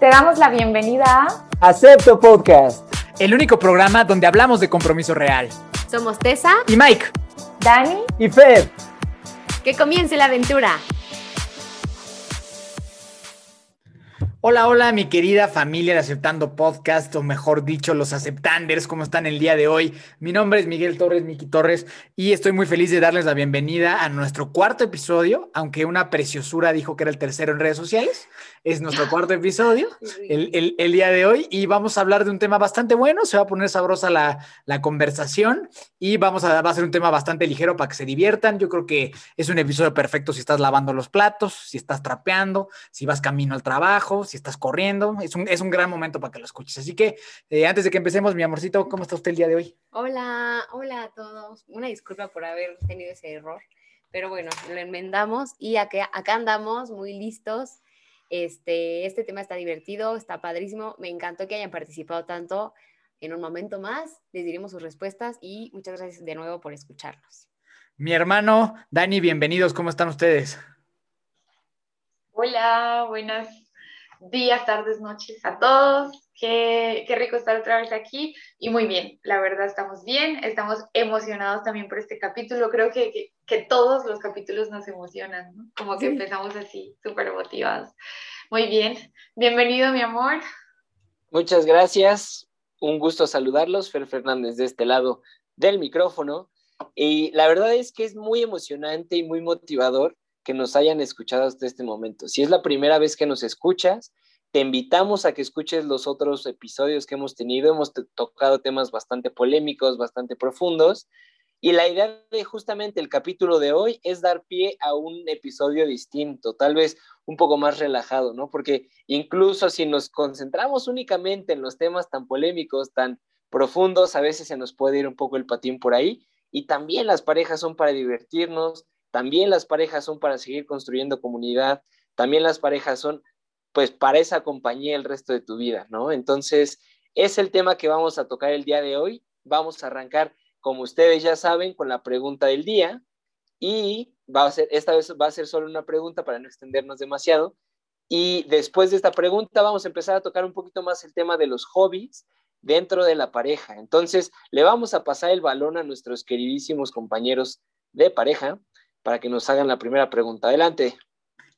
Te damos la bienvenida a Acepto Podcast, el único programa donde hablamos de compromiso real. Somos Tessa y Mike, Dani y Fer. Que comience la aventura. Hola, hola, mi querida familia de Aceptando Podcast, o mejor dicho, los Aceptanders, ¿cómo están el día de hoy? Mi nombre es Miguel Torres, Miki Torres, y estoy muy feliz de darles la bienvenida a nuestro cuarto episodio, aunque una preciosura dijo que era el tercero en redes sociales. Es nuestro cuarto episodio el, el, día de hoy y vamos a hablar de un tema bastante bueno, se va a poner sabrosa la, la conversación y vamos a, va a ser un tema bastante ligero para que se diviertan. Yo creo que es un episodio perfecto si estás lavando los platos, si estás trapeando, si vas camino al trabajo, si estás corriendo. Es un, es un gran momento para que lo escuches. Así que eh, antes de que empecemos, mi amorcito, ¿cómo está usted el día de hoy? Hola, hola a todos. Una disculpa por haber tenido ese error, pero bueno, lo enmendamos y acá, acá andamos muy listos este, este tema está divertido, está padrísimo. Me encantó que hayan participado tanto. En un momento más les diremos sus respuestas y muchas gracias de nuevo por escucharnos. Mi hermano, Dani, bienvenidos. ¿Cómo están ustedes? Hola, buenas días, tardes, noches a todos. Qué, qué, rico estar otra vez aquí y muy bien, la verdad estamos bien, estamos emocionados también por este capítulo. Creo que, que, que todos los capítulos nos emocionan, ¿no? como que empezamos así, súper motivados. Muy bien, bienvenido mi amor. Muchas gracias, un gusto saludarlos, Fer Fernández de este lado del micrófono. Y la verdad es que es muy emocionante y muy motivador que nos hayan escuchado hasta este momento. Si es la primera vez que nos escuchas, te invitamos a que escuches los otros episodios que hemos tenido. Hemos tocado temas bastante polémicos, bastante profundos. Y la idea de justamente el capítulo de hoy es dar pie a un episodio distinto, tal vez un poco más relajado, ¿no? Porque incluso si nos concentramos únicamente en los temas tan polémicos, tan profundos, a veces se nos puede ir un poco el patín por ahí. Y también las parejas son para divertirnos, también las parejas son para seguir construyendo comunidad, también las parejas son pues para esa compañía el resto de tu vida, ¿no? Entonces, es el tema que vamos a tocar el día de hoy. Vamos a arrancar, como ustedes ya saben, con la pregunta del día y va a ser, esta vez va a ser solo una pregunta para no extendernos demasiado. Y después de esta pregunta vamos a empezar a tocar un poquito más el tema de los hobbies dentro de la pareja. Entonces, le vamos a pasar el balón a nuestros queridísimos compañeros de pareja para que nos hagan la primera pregunta. Adelante.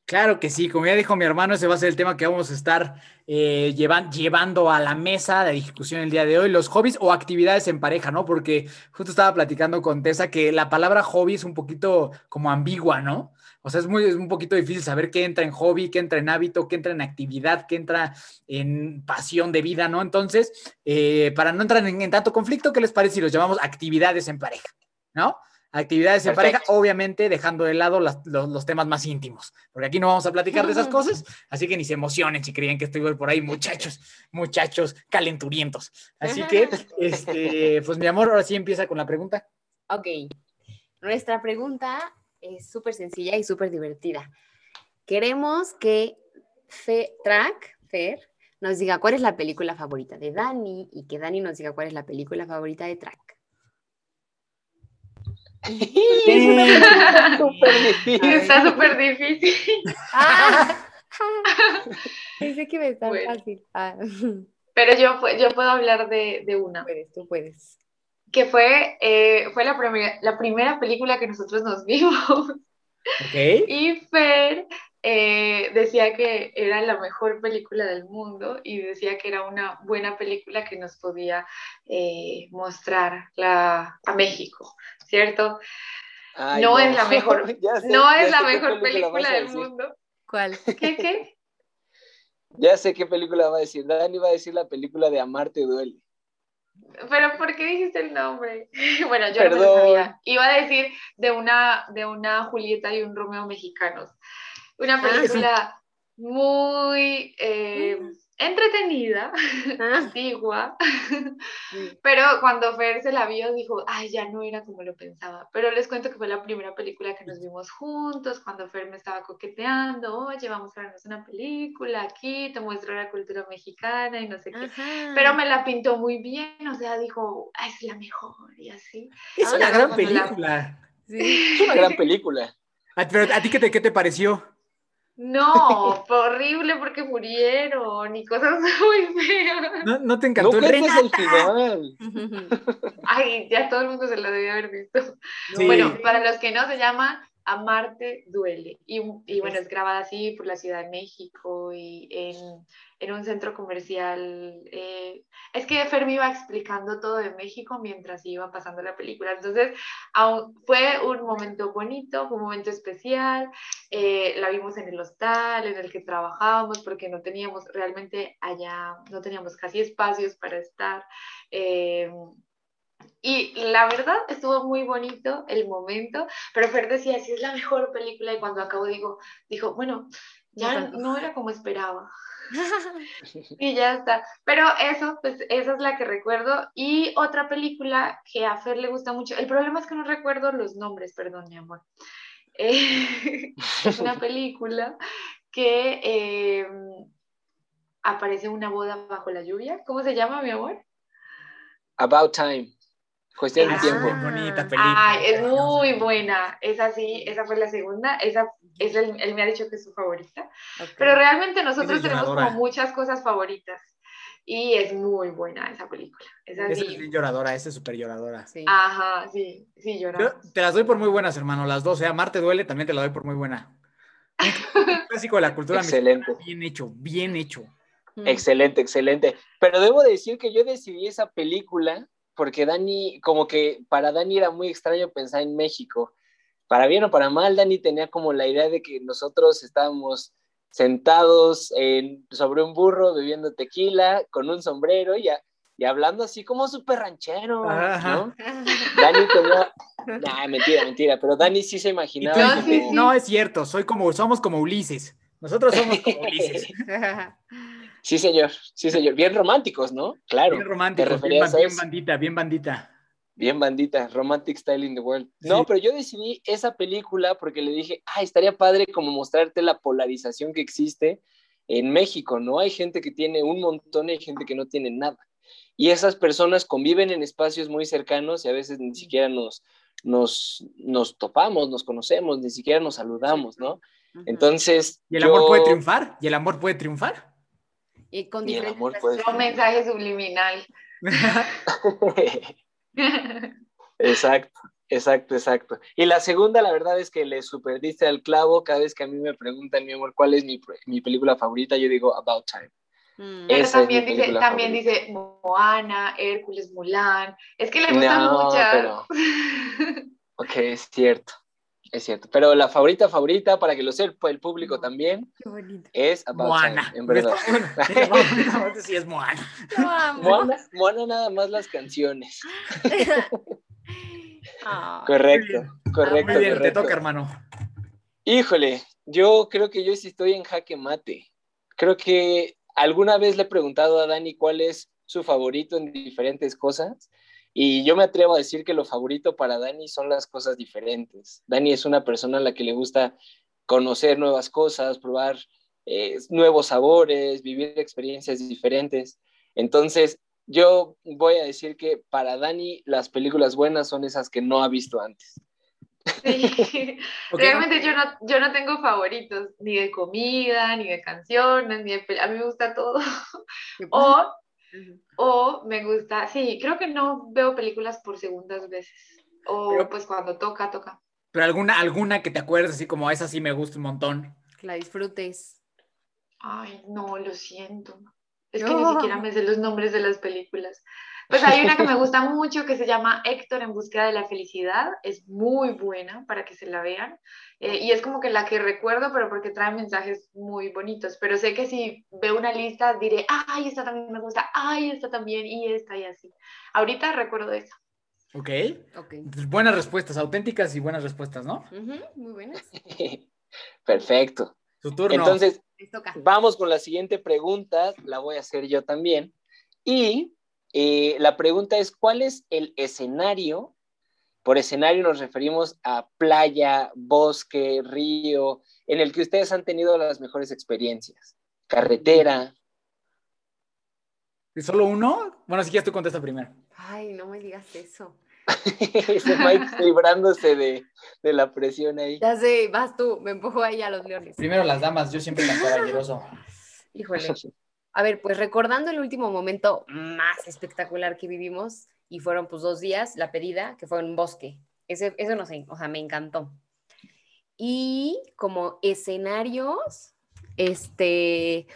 Claro que sí, como ya dijo mi hermano, ese va a ser el tema que vamos a estar eh, llevando a la mesa de discusión el día de hoy, los hobbies o actividades en pareja, ¿no? Porque justo estaba platicando con Tessa que la palabra hobby es un poquito como ambigua, ¿no? O sea, es, muy, es un poquito difícil saber qué entra en hobby, qué entra en hábito, qué entra en actividad, qué entra en pasión de vida, ¿no? Entonces, eh, para no entrar en, en tanto conflicto, ¿qué les parece si los llamamos actividades en pareja, ¿no? Actividades en pareja, obviamente dejando de lado los, los, temas más íntimos, porque aquí no vamos a platicar de esas cosas, así que ni se emocionen si creían que estoy por ahí, muchachos, muchachos calenturientos. Así que, este, pues mi amor, ahora sí empieza con la pregunta. Ok, nuestra pregunta es súper sencilla y súper divertida. Queremos que Fe, Track, Fer, nos diga cuál es la película favorita de Dani y que Dani nos diga cuál es la película favorita de Track. Está súper difícil. Está súper difícil. Ah. Pensé que me está fácil. Ah. Pero yo, yo puedo hablar de, de, una. Puedes, tú puedes. Que fue, eh, fue la, primera, la primera película que nosotros nos vimos. Okay. Y Fer eh, decía que era la mejor película del mundo y decía que era una buena película que nos podía eh, mostrar la, a México, ¿cierto? no, es la mejor, no es la mejor película, del mundo. ¿Cuál? ¿Qué, qué? Ya sé qué película va a decir. Dani va a decir la película de Amarte duele. Pero ¿por qué dijiste el nombre? bueno, yo no sabía. Iba a decir de una, de una Julieta y un Romeo mexicanos. Una ah, película muy eh. Entretenida, ah. antigua, pero cuando Fer se la vio dijo, ay, ya no era como lo pensaba. Pero les cuento que fue la primera película que nos vimos juntos, cuando Fer me estaba coqueteando, oye, vamos a vernos una película aquí, te muestro la cultura mexicana y no sé qué. Pero me la pintó muy bien, o sea, dijo, ay, es la mejor y así. Es una gran película. Es una gran película. Pero, ¿a ti qué te, qué te pareció? No, fue horrible porque murieron y cosas muy feas. No, no te encantó No el el final. Ay, ya todo el mundo se lo debió haber visto. Sí. Bueno, para los que no, se llama Amarte Duele. Y, y bueno, es grabada así por la Ciudad de México y en, en un centro comercial. eh, es que Fer me iba explicando todo de México mientras iba pasando la película. Entonces, fue un momento bonito, fue un momento especial. eh, la vimos en el hostal en el que trabajábamos porque no teníamos realmente allá, no teníamos casi espacios para estar. eh, y la verdad estuvo muy bonito el momento, pero Fer decía, si es la mejor película y cuando acabó digo, dijo, bueno, ya no era como esperaba. Y ya está. Pero eso, pues esa es la que recuerdo. Y otra película que a Fer le gusta mucho. El problema es que no recuerdo los nombres, perdón, mi amor. Eh, es una película que eh, aparece una boda bajo la lluvia. ¿Cómo se llama, mi amor? About Time. Cuestión de Ah. tiempo. Muy bonita película. Ay, es muy buena. Esa sí, esa fue la segunda. Esa es el- él me ha dicho que es su favorita. Ok. Pero realmente nosotros tenemos lloradora. como muchas cosas favoritas. Y es muy buena esa película. Esa Esa sí. es lloradora, esa es súper lloradora. Sí. Ajá, sí, sí, Yo lloramos. te las doy por muy buenas, hermano, las dos. ¿eh? Marte duele, también te la doy por muy buena. Un clásico de la cultura Excelente. mexicana, bien hecho, bien hecho. Mm. Excelente, excelente. Pero debo decir que yo decidí esa película porque Dani, como que para Dani era muy extraño pensar en México. Para bien o para mal, Dani tenía como la idea de que nosotros estábamos sentados en- sobre un burro bebiendo tequila con un sombrero y, a- y hablando así como súper ranchero, Ajá. ¿no? Dani tenía... Nah, mentira, mentira, pero Dani sí se tú imaginaba. Como- sí. no es cierto, soy como, somos como Ulises. Nosotros somos como Ulises. Sí, señor, sí, señor. Bien románticos, ¿no? Claro. Bien romántico, ¿Te bien, bandita, bien bandita. Bien bandita, Romantic Style in the World. No, Sí. pero yo decidí esa película porque le dije, ay, estaría padre como mostrarte la polarización que existe en México, ¿no? Hay gente que tiene un montón y hay gente que no tiene nada. Y esas personas conviven en espacios muy cercanos y a veces ni siquiera nos, nos, nos topamos, nos conocemos, ni siquiera nos saludamos, ¿no? Entonces... ¿Y el amor puede triunfar? ¿Y el amor puede triunfar? Y con Y el diferentes amor Un mensaje subliminal. Exacto, exacto, exacto. Y la segunda, la verdad es que le superdiste al clavo. Cada vez que a mí me preguntan, mi amor, ¿cuál es mi, mi película favorita? Yo digo About Time. Mm. Pero también dice, también favorita. dice Moana, Hércules, Mulan. Es que le gustan No, muchas. pero- Ok, es cierto, es cierto. Pero la favorita, favorita, para que lo sepa el público también, es About Moana. Time, en verdad. Bueno, sí es Moana. Moana, Moana nada más las canciones. Ah, Correcto, correcto, Muy bien, te correcto. toca, hermano. Híjole, yo creo que yo sí estoy en jaque mate. Creo que alguna vez le he preguntado a Dani cuál es su favorito en diferentes cosas y yo me atrevo a decir que lo favorito para Dani son las cosas diferentes. Dani es una persona a la que le gusta conocer nuevas cosas, probar eh, nuevos sabores, vivir experiencias diferentes. Entonces, yo voy a decir que para Dani las películas buenas son esas que no ha visto antes. sí. Ok, Realmente yo no, yo no tengo favoritos, ni de comida, ni de canciones, ni de A mí me gusta todo. qué O, me gusta, sí, creo que no veo películas por segundas veces. O Pero- pues cuando toca, toca. Pero alguna, alguna que te acuerdes así como esa sí me gusta un montón. Que la disfrutes. Ay, no, lo siento. Es que ni No. siquiera me sé los nombres de las películas. Pues hay una que me gusta mucho que se llama Héctor en búsqueda de la felicidad. Es muy buena para que se la vean. Eh, y es como que la que recuerdo, pero porque trae mensajes muy bonitos. Pero sé que si veo una lista diré, ay, esta también me gusta, ay, esta también, y esta y así. Ahorita recuerdo esa. ¿Ok? Ok. Entonces, buenas respuestas, auténticas y buenas respuestas, ¿no? Ujú, Muy buenas. Perfecto. Su turno. Entonces. Vamos con la siguiente pregunta, la voy a hacer yo también. Y eh, la pregunta es, ¿cuál es el escenario? Por escenario nos referimos a playa, bosque, río, en el que ustedes han tenido las mejores experiencias. Carretera. ¿Y ¿Solo uno? Bueno, si quieres tú contesta primero. Ay, no me digas eso. Ese Mike librándose de, de, la presión ahí. Ya sé, vas tú, me empujo ahí a los leones. Primero las damas, yo siempre tan caballeroso. Híjole. A ver, pues recordando el último momento más espectacular que vivimos, y fueron pues dos días, la pedida, que fue en un bosque. Ese, eso no sé, o sea, me encantó. Y como escenarios, este,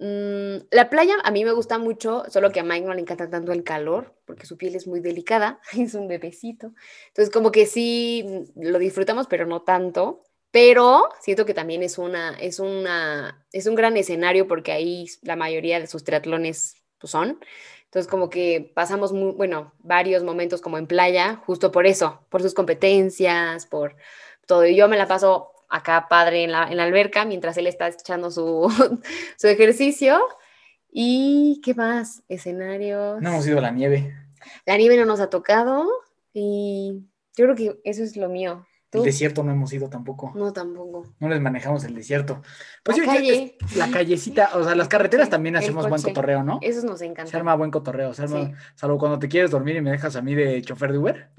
Mm, la playa a mí me gusta mucho, solo que a Mike no le encanta tanto el calor, porque su piel es muy delicada, es un bebecito. Entonces, como que sí lo disfrutamos, pero no tanto. Pero siento que también es, una, es, una, es un gran escenario porque ahí la mayoría de sus triatlones pues, son. Entonces, como que pasamos, muy, bueno, varios momentos como en playa, justo por eso, por sus competencias, por todo. Y yo me la paso acá padre en la, en la alberca mientras él está echando su, su ejercicio. ¿Y qué más? Escenario. No hemos ido a la nieve. La nieve no nos ha tocado y yo creo que eso es lo mío. El desierto no hemos ido tampoco. No, tampoco. No les manejamos el desierto. Pues la calle. la callecita, o sea, las carreteras también hacemos buen cotorreo, ¿no? Eso nos encanta. Se arma buen cotorreo, se arma, salvo cuando te quieres dormir y me dejas a mí de chofer de Uber.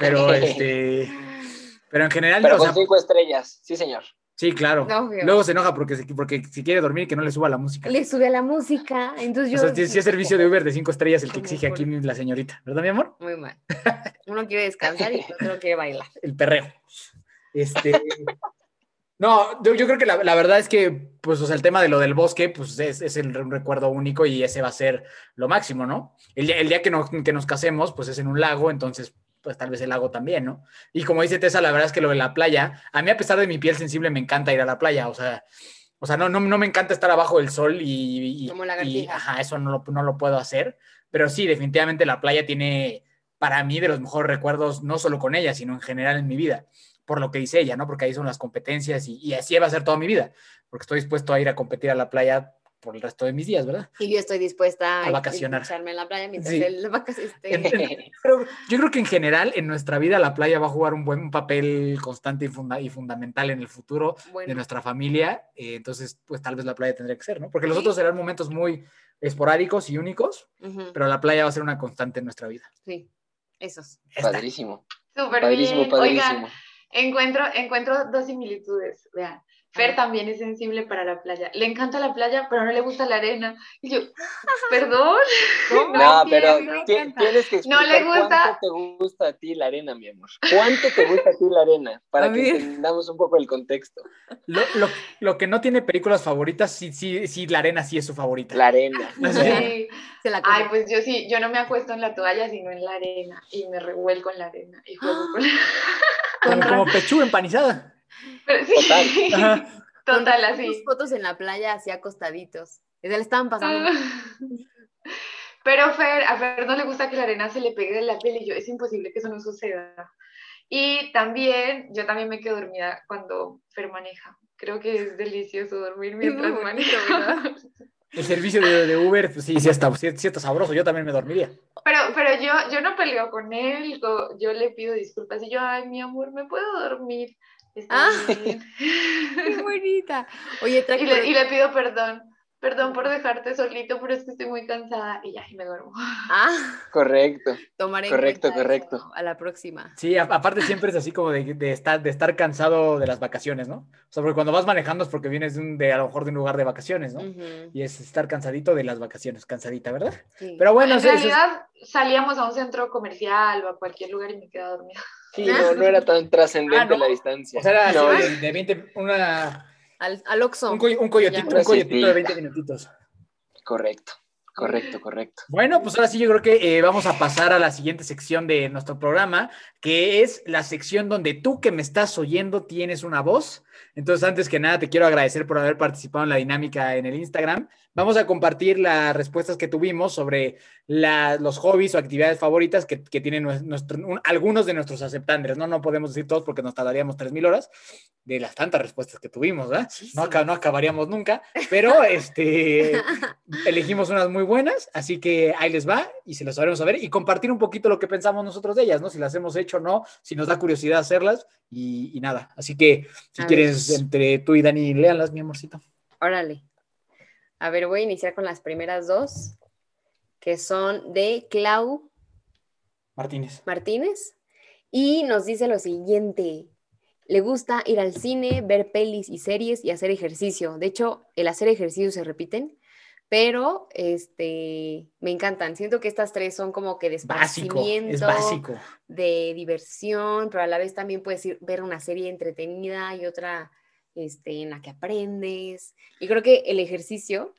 Pero este pero en general. Pero con cinco estrellas, sí, señor. Sí, claro. Luego se enoja porque, porque si quiere dormir que no le suba la música. Le sube a la música, entonces yo... O sea, si es servicio de Uber de cinco estrellas el que exige aquí la señorita, ¿verdad, mi amor? Muy mal. Uno quiere descansar y otro quiere bailar. El perreo. Este... no, yo, creo que la, verdad es que, pues, o sea, el tema de lo del bosque, pues, es, es el recuerdo único y ese va a ser lo máximo, ¿no? El, el día que, que nos casemos, pues, es en un lago, entonces pues tal vez el lago también, ¿no? Y como dice Tessa, la verdad es que lo de la playa, a mí a pesar de mi piel sensible me encanta ir a la playa, o sea, o sea, no, no, no me encanta estar abajo del sol y, y, como la y ajá, eso no lo, no lo puedo hacer, pero sí, definitivamente la playa tiene para mí de los mejores recuerdos, no solo con ella, sino en general en mi vida, por lo que dice ella, ¿no? Porque ahí son las competencias y, y así va a ser toda mi vida, porque estoy dispuesto a ir a competir a la playa por el resto de mis días, ¿verdad? Y yo estoy dispuesta a, vacacionar. echarme en la playa mientras él esté. yo creo que en general en nuestra vida la playa va a jugar un buen papel constante y, y fundamental en el futuro de nuestra familia. Eh, entonces, pues tal vez la playa tendría que ser, ¿no? Porque los otros serán momentos muy esporádicos y únicos, pero la playa va a ser una constante en nuestra vida. Sí, esos. Padrísimo. Súper bien. Oigan, encuentro, encuentro dos similitudes. Vean. Fer también es sensible para la playa. Le encanta la playa, pero no le gusta la arena. Y yo, perdón. No, pero tienes que explicar no le gusta... cuánto te gusta a ti la arena, mi amor. ¿Cuánto te gusta a ti la arena? Para que entendamos un poco el contexto. Lo, lo, lo, que no tiene películas favoritas, sí, sí, sí, la arena sí es su favorita. La arena. Sí. Ay, pues yo sí, yo no me acuesto en la toalla, sino en la arena. Y me revuelco en la arena. Y juego con la... Como, como pechuga empanizada. Total. Total, así. fotos en la playa así acostaditos. Se le estaban pasando. Pero Fer, a Fer no le gusta que la arena se le pegue de la piel y yo, es imposible que eso no suceda. Y también, yo también me quedo dormida cuando Fer maneja. Creo que es delicioso dormir mientras maneja. El servicio de, Uber, pues sí, sí está, sí, está, sabroso, yo también me dormiría. Pero, pero yo, yo no peleo con él, yo le pido disculpas y yo, ay, mi amor, ¿me puedo dormir? Ah, qué bonita. Oye, y le, y le pido perdón. Perdón por dejarte solito, pero es que estoy muy cansada y ya, y me duermo. Ah, correcto. Tomaré correcto, correcto. a la próxima. Sí, aparte siempre es así como de, de, estar, de estar cansado de las vacaciones, ¿no? O sea, porque cuando vas manejando es porque vienes de, un, de a lo mejor de un lugar de vacaciones, ¿no? Y es estar cansadito de las vacaciones, cansadita, ¿verdad? Sí. Pero bueno, en realidad salíamos a un centro comercial o a cualquier lugar y me quedaba dormida. Sí, no, no era tan trascendente ah, la distancia. O sea, era de, 20, una... Al, al Oxxo. Un, un coyotito, un coyotito de 20 minutitos. Correcto. Correcto, correcto. Bueno, pues ahora sí yo creo que eh, vamos a pasar a la siguiente sección de nuestro programa, que es la sección donde tú que me estás oyendo tienes una voz. Entonces, antes que nada, te quiero agradecer por haber participado en la dinámica en el Instagram. Vamos a compartir las respuestas que tuvimos sobre los hobbies o actividades favoritas que, tienen algunos de nuestros aceptantes. ¿no? no podemos decir todos porque nos tardaríamos 3.000 horas de las tantas respuestas que tuvimos. ¿verdad? No, no acabaríamos nunca, pero este, elegimos unas muy buenas, así que ahí les va y se las sabremos a ver y compartir un poquito lo que pensamos nosotros de ellas, ¿no? si las hemos hecho o no, si nos da curiosidad hacerlas y, nada. Así que si quieres, entre tú y Dani, léanlas, mi amorcito. Órale. A ver, voy a iniciar con las primeras dos, que son de Clau Martínez. Martínez. Y nos dice lo siguiente. Le gusta ir al cine, ver pelis y series y hacer ejercicio. De hecho, el hacer ejercicio se repiten, pero este, me encantan. Siento que estas tres son como que de Básico, esparcimiento, es básico. de diversión, pero a la vez también puedes ir, ver una serie entretenida y otra este, en la que aprendes. Y creo que el ejercicio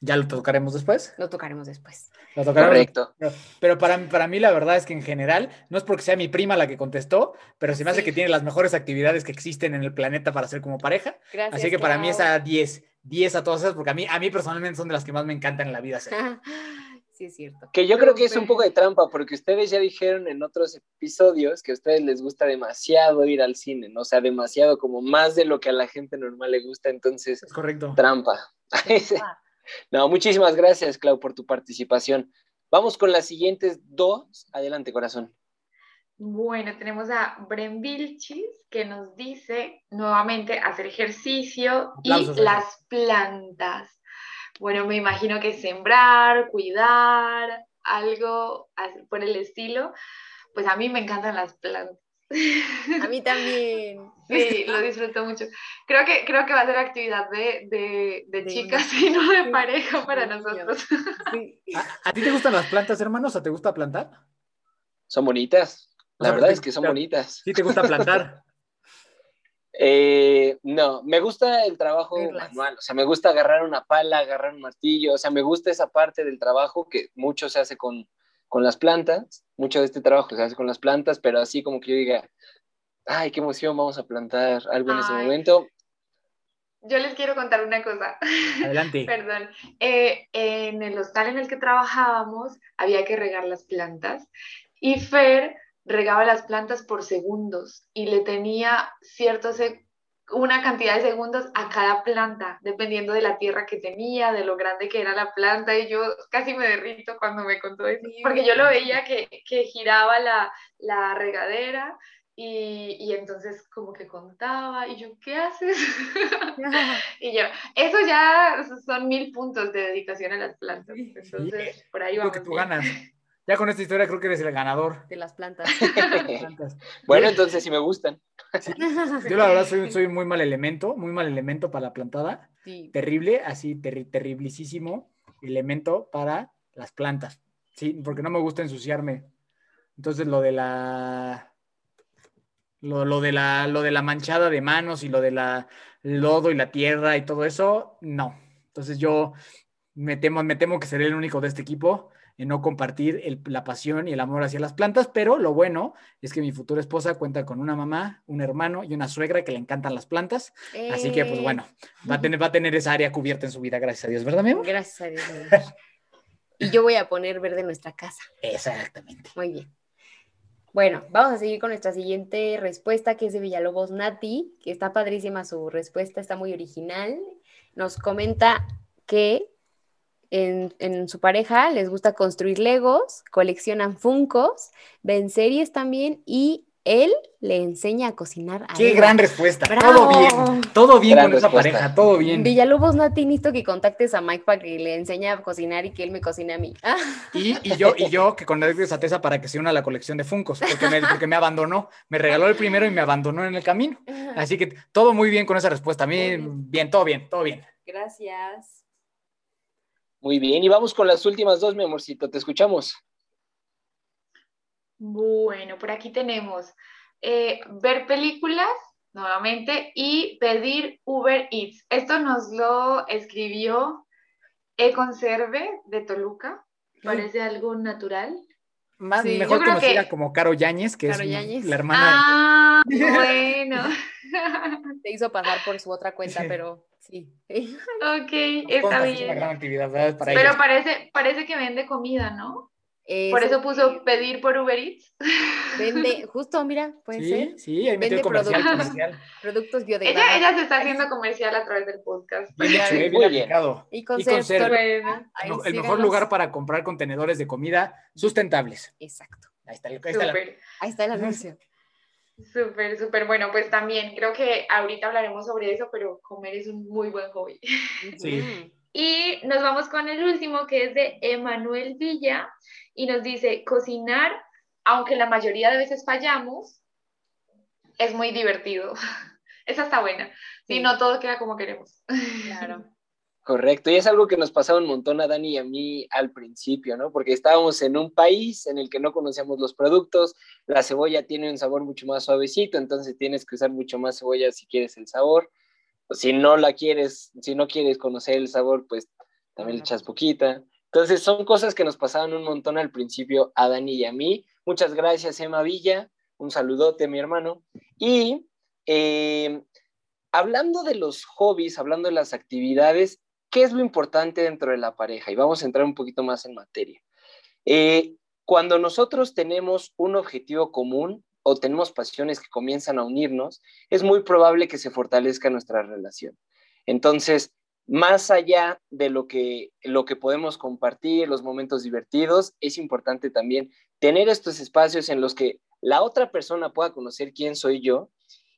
Ya lo tocaremos después. lo tocaremos después. Lo tocaremos Correcto. Pero, pero para, para mí la verdad es que en general, no es porque sea mi prima la que contestó, pero se me hace Sí. que tiene las mejores actividades que existen en el planeta para ser como pareja. Gracias. Así que para mí es a 10, 10 a todas esas, porque a mí, a mí personalmente son de las que más me encantan en la vida. hacer. sí, es cierto. Que yo creo que es un poco de trampa, porque ustedes ya dijeron en otros episodios que a ustedes les gusta demasiado ir al cine, ¿no? O sea, demasiado, como más de lo que a la gente normal le gusta, entonces, Es correcto. trampa. no, muchísimas gracias, Clau, por tu participación. Vamos con las siguientes dos. Adelante, corazón. Bueno, tenemos a Bren Vilchis que nos dice nuevamente hacer ejercicio Aplausos, y las plantas. Bueno, me imagino que sembrar, cuidar, algo por el estilo. Pues a mí me encantan las plantas. A mí también. Sí, lo disfruto mucho. Creo que, creo que va a ser actividad de, de, de De chicas niños. y no de pareja para nosotros. Sí. ¿A, a ti te gustan las plantas, hermanos? ¿O te gusta plantar? Son bonitas. La verdad te- es que son te- bonitas. Sí, te gusta plantar. Eh, no, me gusta el trabajo Verlas. manual, o sea, me gusta agarrar una pala, agarrar un martillo, o sea, me gusta esa parte del trabajo que mucho se hace con, con las plantas, mucho de este trabajo se hace con las plantas, pero así como que yo diga, ay, qué emoción, vamos a plantar algo en ese Ay. momento. Yo les quiero contar una cosa. Adelante. Perdón. Eh, en el hostal en el que trabajábamos había que regar las plantas y Fer regaba las plantas por segundos y le tenía cierto una cantidad de segundos a cada planta, dependiendo de la tierra que tenía, de lo grande que era la planta y yo casi me derrito cuando me contó eso, porque yo lo veía que, que giraba la, la regadera y, y entonces como que contaba y yo, ¿qué haces? Y yo, eso ya son mil puntos de dedicación a las plantas. Entonces, por ahí vamos. que tú bien. ganas. Ya con esta historia creo que eres el ganador. De las plantas. Plantas. bueno, entonces sí me gustan. Yo la verdad soy, soy muy mal elemento, muy mal elemento para la plantada. Sí. Terrible, así terri terriblicísimo elemento para las plantas. Sí, porque no me gusta ensuciarme. Entonces lo de la lo, lo de la lo de la manchada de manos y lo de la lodo y la tierra y todo eso, no. Entonces yo me temo, me temo que seré el único de este equipo en no compartir el- la pasión y el amor hacia las plantas, pero lo bueno es que mi futura esposa cuenta con una mamá, un hermano y una suegra que le encantan las plantas, así que pues Eh, bueno, va a tener, va a tener esa área cubierta en su vida, gracias a Dios, ¿verdad, amigo? Gracias a Dios. Y yo voy a poner verde nuestra casa. Exactamente. Muy bien. Bueno, vamos a seguir con nuestra siguiente respuesta, que es de Villalobos Nati, que está padrísima su respuesta, está muy original. Nos comenta que en, en su pareja les gusta construir legos, coleccionan funcos, ven series también y él le enseña a cocinar a Qué gran respuesta. Bravo. Todo bien. Todo bien Gran con esa pareja. Todo bien. Villalobos Nati, necesito que contactes a Mike para que le enseñe a cocinar y que él me cocine a mí. Y, y yo, y yo que con a Tesa para que se una a la colección de Funcos, porque me, porque me abandonó. Me regaló el primero y me abandonó en el camino. Así que todo muy bien con esa respuesta. A mí, bien, todo bien, todo bien. Gracias. Muy bien, y vamos con las últimas dos, mi amorcito, te escuchamos. Bueno, por aquí tenemos eh, ver películas nuevamente y pedir Uber Eats. Esto nos lo escribió E Conserve de Toluca. Parece algo natural. Más, Sí, mejor conocida que- como Caro Yáñez, que Caro es Yáñez. la hermana. Ah, bueno. Te hizo pasar por su otra cuenta, Sí. pero sí. ok, de está es una bien. gran actividad ¿verdad? para Pero ellos. parece, parece que vende comida, ¿no? Por Eso eso puso pedir por Uber Eats. Vende, justo, mira, puede Sí, ser. sí, ahí metió Vende el comercial, productos. comercial. Productos biodegradables. ella se está haciendo comercial a través del podcast. Bien hecho, eh, bien aplicado. Y. Bueno, Ahí el mejor lugar para comprar contenedores de comida sustentables. Exacto. Ahí está, ahí está la- súper. Ahí está el anuncio. Súper, súper bueno. Pues también creo que ahorita hablaremos sobre eso, pero comer es un muy buen hobby. Sí. Y nos vamos con el último, que es de Emanuel Villa, y nos dice cocinar aunque la mayoría de veces fallamos, es muy divertido. Esa está buena. Si no todo queda como queremos. Claro. Correcto, y es algo que nos pasaba un montón a Dani y a mí al principio, ¿no? Porque estábamos en un país en el que no conocíamos los productos, la cebolla tiene un sabor mucho más suavecito, entonces tienes que usar mucho más cebolla si quieres el sabor. Si no la quieres, si no quieres conocer el sabor, pues también le echas poquita. Entonces son cosas que nos pasaban un montón al principio a Dani y a mí. Muchas gracias, Emma Villa. Un saludote, mi hermano. Y eh, hablando de los hobbies, hablando de las actividades, ¿qué es lo importante dentro de la pareja? Y vamos a entrar un poquito más en materia. Eh, cuando nosotros tenemos un objetivo común o tenemos pasiones que comienzan a unirnos, es muy probable que se fortalezca nuestra relación. Entonces, más allá de lo que, lo que podemos compartir, los momentos divertidos, es importante también tener estos espacios en los que la otra persona pueda conocer quién soy yo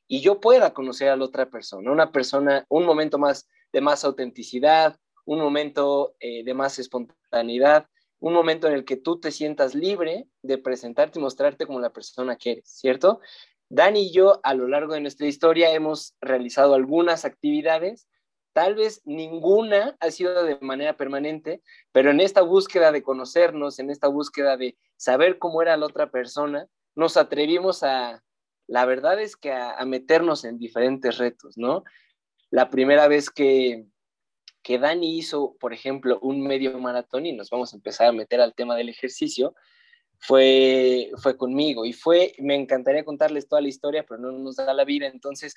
y yo pueda conocer a la otra persona, una persona, un momento más de más autenticidad, un momento eh, de más espontaneidad, un momento en el que tú te sientas libre de presentarte y mostrarte como la persona que eres, ¿cierto? Dani y yo a lo largo de nuestra historia hemos realizado algunas actividades, tal vez ninguna ha sido de manera permanente, pero en esta búsqueda de conocernos, en esta búsqueda de saber cómo era la otra persona, nos atrevimos a, la verdad es que a, meternos en diferentes retos, ¿no? La primera vez que, que Dani hizo, por ejemplo, un medio maratón y nos vamos a empezar a meter al tema del ejercicio, fue, fue conmigo. Y fue, me encantaría contarles toda la historia, pero no nos da la vida, entonces,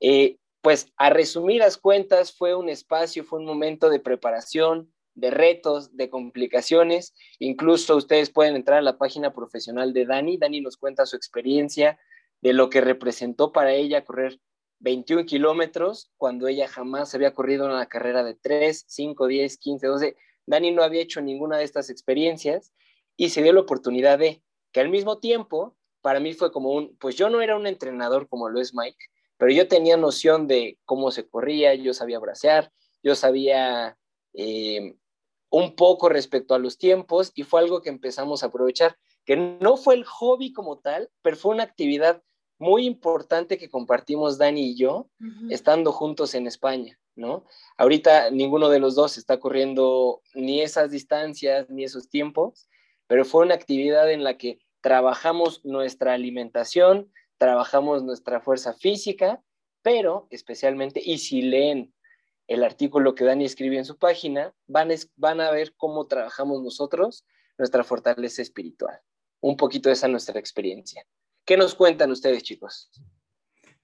eh, pues a resumir las cuentas, fue un espacio, fue un momento de preparación, de retos, de complicaciones, incluso ustedes pueden entrar a la página profesional de Dani, Dani nos cuenta su experiencia, de lo que representó para ella correr 21 kilómetros cuando ella jamás había corrido una carrera de 3, 5, 10, 15, 12. Dani no había hecho ninguna de estas experiencias y se dio la oportunidad de que al mismo tiempo, para mí fue como un, pues yo no era un entrenador como lo es Mike, pero yo tenía noción de cómo se corría, yo sabía bracear, yo sabía eh, un poco respecto a los tiempos y fue algo que empezamos a aprovechar, que no fue el hobby como tal, pero fue una actividad muy importante que compartimos Dani y yo estando juntos en España, ¿no? Ahorita ninguno de los dos está corriendo ni esas distancias ni esos tiempos, pero fue una actividad en la que trabajamos nuestra alimentación, trabajamos nuestra fuerza física, pero especialmente, y si leen el artículo que Dani escribió en su página, van, van a ver cómo trabajamos nosotros nuestra fortaleza espiritual. Un poquito de esa nuestra experiencia. ¿Qué nos cuentan ustedes, chicos?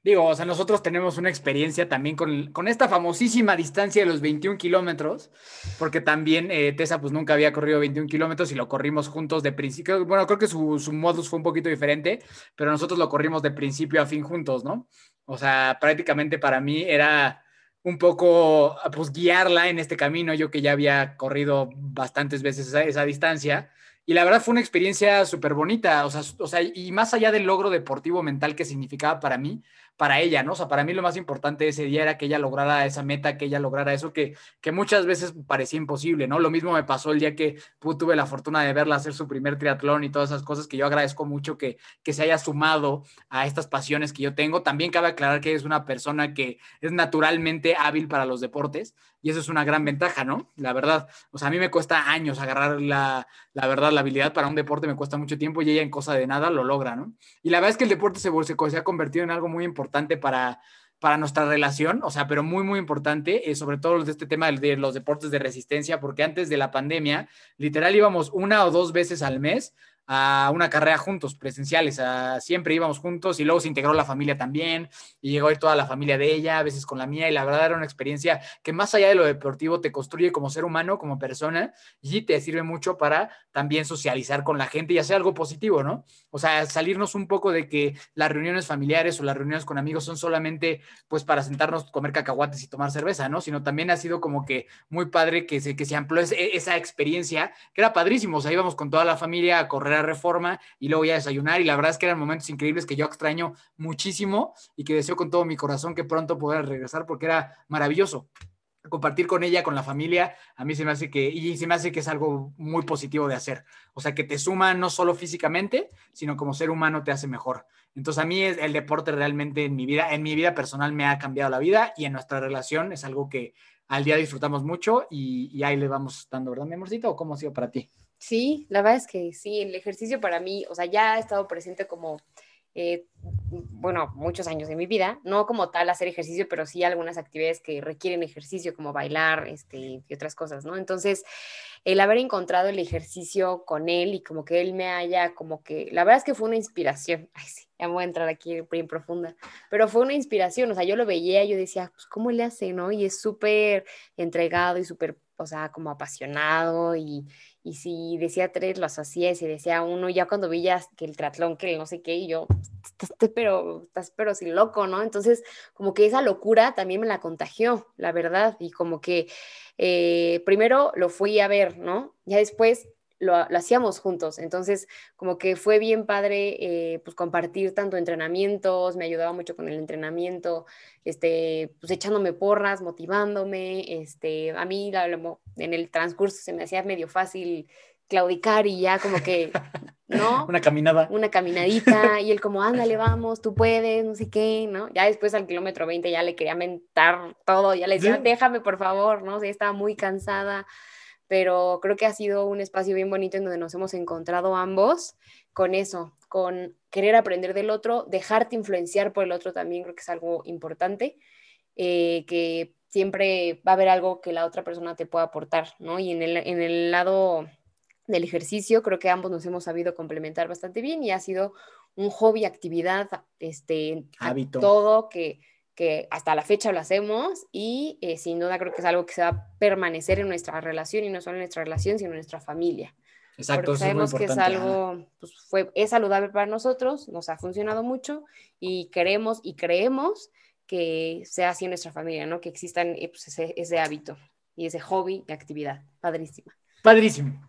Digo, o sea, nosotros tenemos una experiencia también con, con esta famosísima distancia de los 21 kilómetros, porque también eh, Tessa pues nunca había corrido 21 kilómetros y lo corrimos juntos de principio. Bueno, creo que su, su modus fue un poquito diferente, pero nosotros lo corrimos de principio a fin juntos, ¿no? O sea, prácticamente para mí era un poco, pues guiarla en este camino, yo que ya había corrido bastantes veces esa, esa distancia y la verdad fue una experiencia súper bonita, o sea, o sea, y más allá del logro deportivo mental que significaba para mí, para ella, ¿no? O sea, para mí lo más importante ese día era que ella lograra esa meta, que ella lograra eso que, que muchas veces parecía imposible, ¿no? Lo mismo me pasó el día que tuve la fortuna de verla hacer su primer triatlón y todas esas cosas que yo agradezco mucho que, que se haya sumado a estas pasiones que yo tengo. También cabe aclarar que es una persona que es naturalmente hábil para los deportes y eso es una gran ventaja, ¿no? La verdad, o sea, a mí me cuesta años agarrar la, la verdad, la habilidad para un deporte me cuesta mucho tiempo y ella en cosa de nada lo logra, ¿no? Y la verdad es que el deporte se, se, ha convertido en algo muy importante para, para nuestra relación, o sea, pero muy, muy importante, eh, sobre todo este tema de, los deportes de resistencia, porque antes de la pandemia, literal íbamos una o dos veces al mes a una carrera juntos, presenciales, a, siempre íbamos juntos y luego se integró la familia también y llegó ahí toda la familia de ella, a veces con la mía y la verdad era una experiencia que más allá de lo deportivo te construye como ser humano, como persona y te sirve mucho para también socializar con la gente y hacer algo positivo, ¿no? O sea, salirnos un poco de que las reuniones familiares o las reuniones con amigos son solamente pues para sentarnos, comer cacahuates y tomar cerveza, ¿no? Sino también ha sido como que muy padre que se, que se amplió esa experiencia, que era padrísimo, o sea, íbamos con toda la familia a correr a reforma y luego ya desayunar. Y la verdad es que eran momentos increíbles que yo extraño muchísimo y que deseo con todo mi corazón que pronto pueda regresar porque era maravilloso. compartir con ella, con la familia, a mí se me hace que, y se me hace que es algo muy positivo de hacer. O sea, que te suma no solo físicamente, sino como ser humano te hace mejor. Entonces, a mí el deporte realmente en mi vida, en mi vida personal me ha cambiado la vida y en nuestra relación es algo que al día disfrutamos mucho y, ahí le vamos dando, ¿verdad, mi amorcito? ¿O cómo ha sido para ti? Sí, la verdad es que sí, el ejercicio para mí, o sea, ya ha estado presente como eh, bueno, muchos años de mi vida, no como tal hacer ejercicio, pero sí algunas actividades que requieren ejercicio, como bailar este, y otras cosas, ¿no? Entonces, el haber encontrado el ejercicio con él y como que él me haya, como que, la verdad es que fue una inspiración, ay sí, ya voy a entrar aquí bien profunda, pero fue una inspiración, o sea, yo lo veía, yo decía, pues, ¿cómo le hace, no? Y es súper entregado y súper, o sea, como apasionado y, y si decía tres, los hacía, y si decía uno, ya cuando vi que el triatlón, que el no sé qué, y yo, pero, estás pero sin loco, ¿no? Entonces, como que esa locura también me la contagió, la verdad, y como que eh, primero lo fui a ver, ¿no? Ya después lo, hacíamos juntos. Entonces, como que fue bien padre eh, pues compartir tanto entrenamientos, me ayudaba mucho con el entrenamiento, este, pues echándome porras, motivándome. Este, a mí en el transcurso se me hacía medio fácil claudicar y ya como que, ¿no? Una caminada. Una caminadita y él como, ándale, vamos, tú puedes, no sé qué, ¿no? Ya después al kilómetro 20 ya le quería mentar todo, ya le decía, déjame por favor, ¿no? O estaba muy cansada pero creo que ha sido un espacio bien bonito en donde nos hemos encontrado ambos con eso, con querer aprender del otro, dejarte influenciar por el otro también creo que es algo importante, eh, que siempre va a haber algo que la otra persona te pueda aportar, ¿no? Y en el, en el lado del ejercicio creo que ambos nos hemos sabido complementar bastante bien y ha sido un hobby, actividad, este, hábito, todo que que hasta la fecha lo hacemos y eh, sin duda creo que es algo que se va a permanecer en nuestra relación y no solo en nuestra relación, sino en nuestra familia. Exacto, Porque sabemos que es algo, pues fue, es saludable para nosotros, nos ha funcionado mucho y queremos y creemos que sea así en nuestra familia, ¿no? Que existan eh, pues, ese, ese, hábito y ese hobby y actividad. Padrísima. Padrísimo.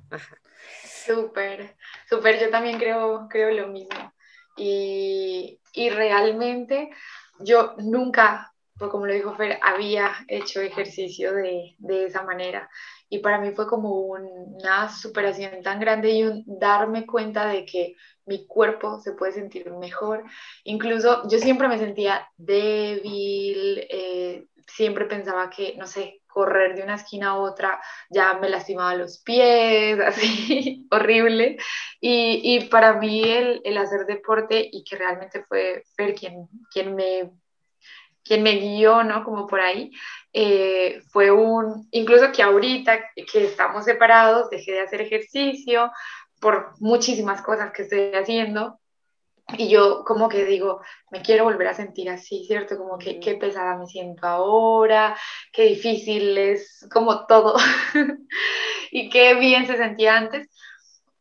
Súper, súper, yo también creo, creo lo mismo. Y, y realmente yo nunca, pues como lo dijo Fer, había hecho ejercicio de, de esa manera. Y para mí fue como una superación tan grande y un darme cuenta de que mi cuerpo se puede sentir mejor. Incluso yo siempre me sentía débil, eh, siempre pensaba que, no sé, correr de una esquina a otra ya me lastimaba los pies, así, horrible. Y, y, para mí el, el, hacer deporte y que realmente fue Fer quien, quien me quien me guió, ¿no? Como por ahí, eh, fue un, incluso que ahorita que estamos separados, dejé de hacer ejercicio por muchísimas cosas que estoy haciendo, y yo como que digo, me quiero volver a sentir así, ¿cierto? Como que qué pesada me siento ahora, qué difícil es como todo y qué bien se sentía antes.